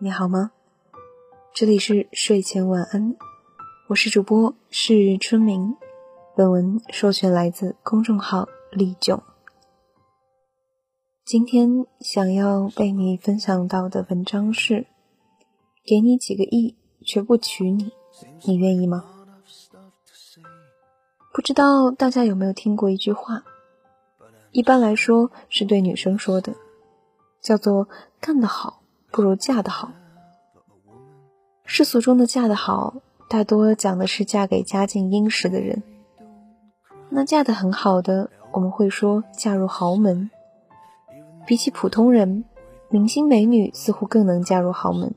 你好吗？这里是睡前晚安，我是主播是春明。本文授权来自公众号丽囧。今天想要被你分享到的文章是：给你几个亿，绝不娶你，你愿意吗？不知道大家有没有听过一句话？一般来说是对女生说的，叫做“干得好不如嫁得好”。世俗中的“嫁得好”，大多讲的是嫁给家境殷实的人。那嫁得很好的，我们会说嫁入豪门。比起普通人，明星美女似乎更能嫁入豪门。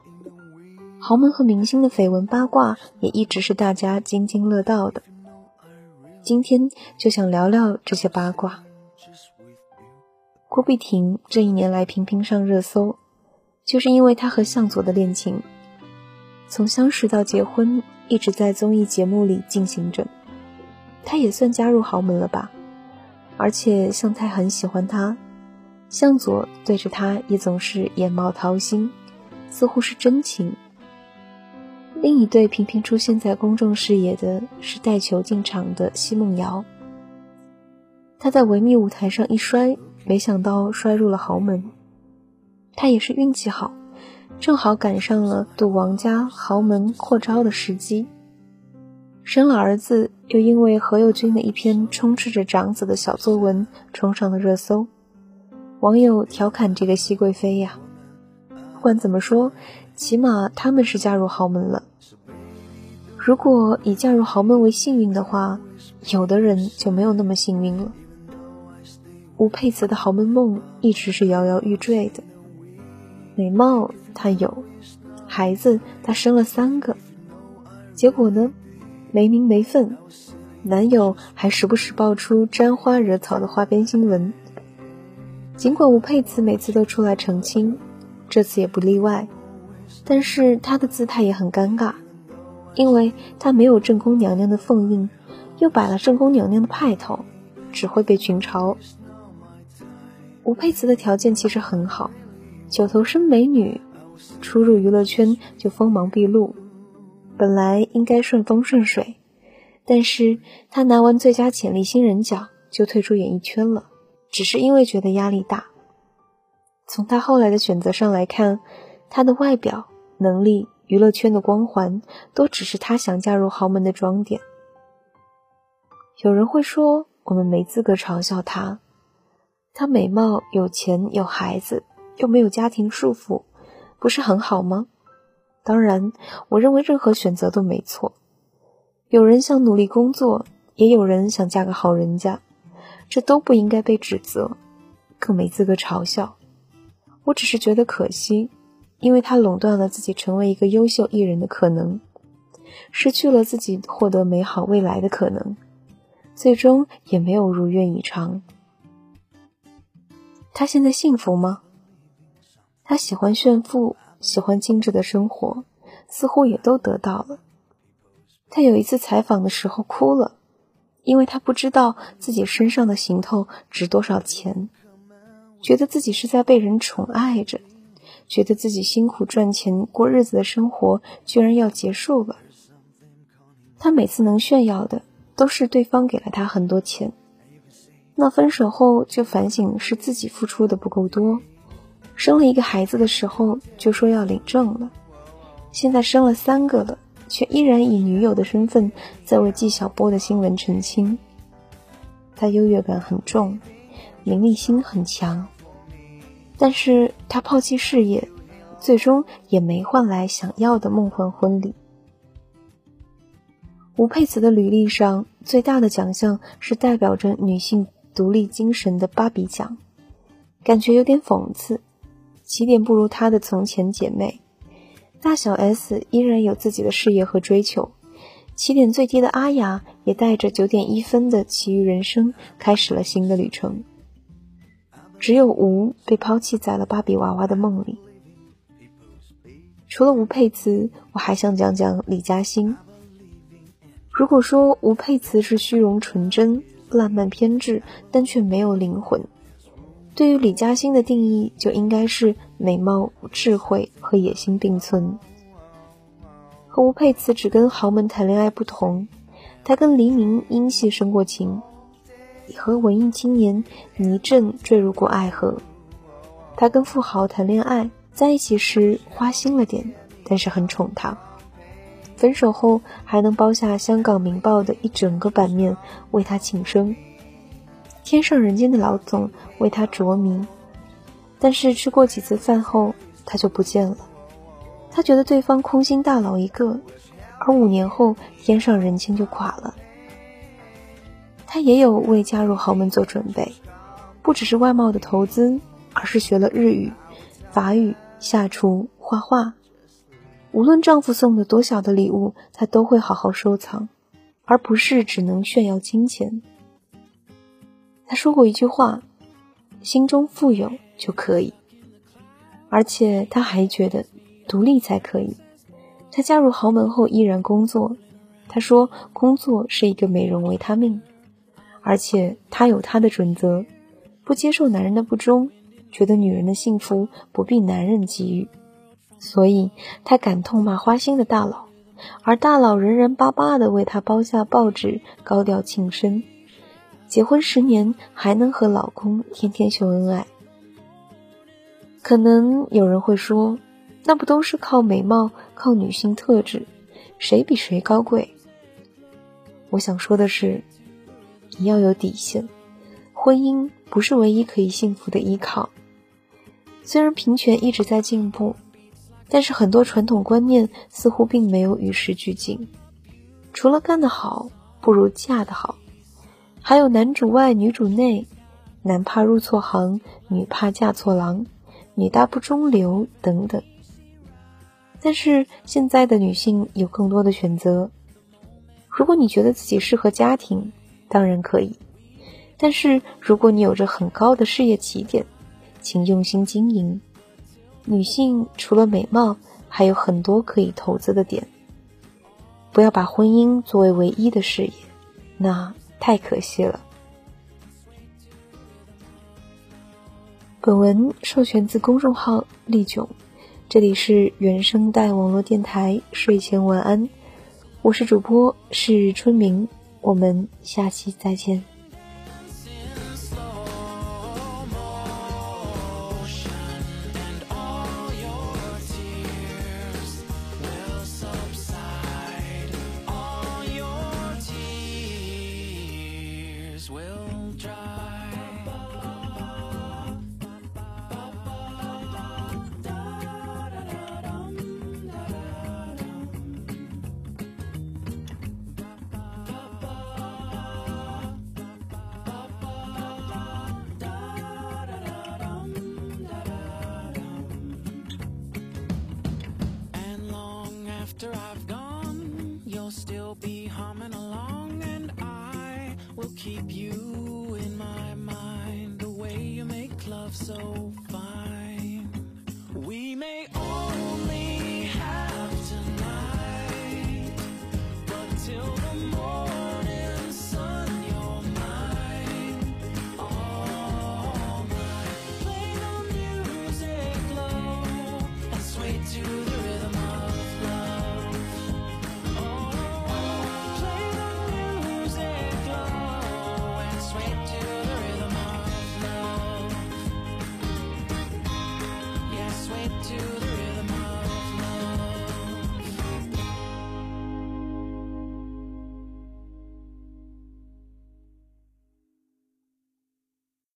豪门和明星的绯闻八卦也一直是大家津津乐道的。今天就想聊聊这些八卦。郭碧婷这一年来频频上热搜，就是因为他和向佐的恋情，从相识到结婚，一直在综艺节目里进行着。他也算加入豪门了吧，而且向太很喜欢他，向佐对着他也总是眼冒桃心，似乎是真情。另一对频频出现在公众视野的是带球进场的奚梦瑶。他在维密舞台上一摔，没想到摔入了豪门。他也是运气好，正好赶上了赌王家豪门扩招的时机。生了儿子，又因为何猷君的一篇充斥着长子的小作文冲上了热搜，网友调侃这个熹贵妃呀。不管怎么说，起码他们是嫁入豪门了。如果以嫁入豪门为幸运的话，有的人就没有那么幸运了。吴佩慈的豪门梦一直是摇摇欲坠的，美貌她有，孩子她生了三个，结果呢？没名没分，男友还时不时爆出沾花惹草的花边新闻。尽管吴佩慈每次都出来澄清，这次也不例外，但是她的姿态也很尴尬，因为她没有正宫娘娘的凤印，又摆了正宫娘娘的派头，只会被群嘲。吴佩慈的条件其实很好，九头身美女，初入娱乐圈就锋芒毕露。本来应该顺风顺水，但是她拿完最佳潜力新人奖就退出演艺圈了，只是因为觉得压力大。从他后来的选择上来看，他的外表、能力、娱乐圈的光环，都只是他想嫁入豪门的装点。有人会说，我们没资格嘲笑他，他美貌、有钱、有孩子，又没有家庭束缚，不是很好吗？当然，我认为任何选择都没错。有人想努力工作，也有人想嫁个好人家，这都不应该被指责，更没资格嘲笑。我只是觉得可惜，因为他垄断了自己成为一个优秀艺人的可能，失去了自己获得美好未来的可能，最终也没有如愿以偿。他现在幸福吗？他喜欢炫富。喜欢精致的生活，似乎也都得到了。他有一次采访的时候哭了，因为他不知道自己身上的行头值多少钱，觉得自己是在被人宠爱着，觉得自己辛苦赚钱过日子的生活居然要结束了。他每次能炫耀的都是对方给了他很多钱，那分手后就反省是自己付出的不够多。生了一个孩子的时候就说要领证了，现在生了三个了，却依然以女友的身份在为纪晓波的新闻澄清。他优越感很重，名利心很强，但是他抛弃事业，最终也没换来想要的梦幻婚礼。吴佩慈的履历上最大的奖项是代表着女性独立精神的芭比奖，感觉有点讽刺。起点不如她的从前姐妹，大小 S 依然有自己的事业和追求，起点最低的阿雅也带着九点一分的其余人生开始了新的旅程。只有吴被抛弃在了芭比娃娃的梦里。除了吴佩慈，我还想讲讲李嘉欣。如果说吴佩慈是虚荣纯真、烂漫偏执，但却没有灵魂。对于李嘉欣的定义，就应该是美貌、智慧和野心并存。和吴佩慈只跟豪门谈恋爱不同，她跟黎明因戏生过情，也和文艺青年倪震坠入过爱河。他跟富豪谈恋爱，在一起时花心了点，但是很宠她。分手后还能包下《香港明报》的一整个版面为他庆生，天上人间的老总为他着迷，但是吃过几次饭后他就不见了，他觉得对方空心大佬一个，而五年后天上人间就垮了。他也有为加入豪门做准备，不只是外貌的投资，而是学了日语、法语、下厨、画画。无论丈夫送的多小的礼物，她都会好好收藏，而不是只能炫耀金钱。她说过一句话：“心中富有就可以。”而且她还觉得独立才可以。她加入豪门后依然工作，她说工作是一个美容维他命，而且她有她的准则，不接受男人的不忠，觉得女人的幸福不必男人给予。所以，他敢痛骂花心的大佬，而大佬仍然巴巴的为他包下报纸，高调庆生。结婚十年还能和老公天天秀恩爱。可能有人会说，那不都是靠美貌、靠女性特质，谁比谁高贵？我想说的是，你要有底线，婚姻不是唯一可以幸福的依靠。虽然平权一直在进步。但是很多传统观念似乎并没有与时俱进，除了干得好不如嫁得好，还有男主外女主内，男怕入错行，女怕嫁错郎，女大不中留等等。但是现在的女性有更多的选择，如果你觉得自己适合家庭，当然可以；但是如果你有着很高的事业起点，请用心经营。女性除了美貌，还有很多可以投资的点。不要把婚姻作为唯一的事业，那太可惜了。本文授权自公众号丽囧，这里是原声带网络电台睡前晚安，我是主播是春明，我们下期再见。After I've gone, you'll still be humming along, and I will keep you in my mind. The way you make love so fine. We may only have tonight, but till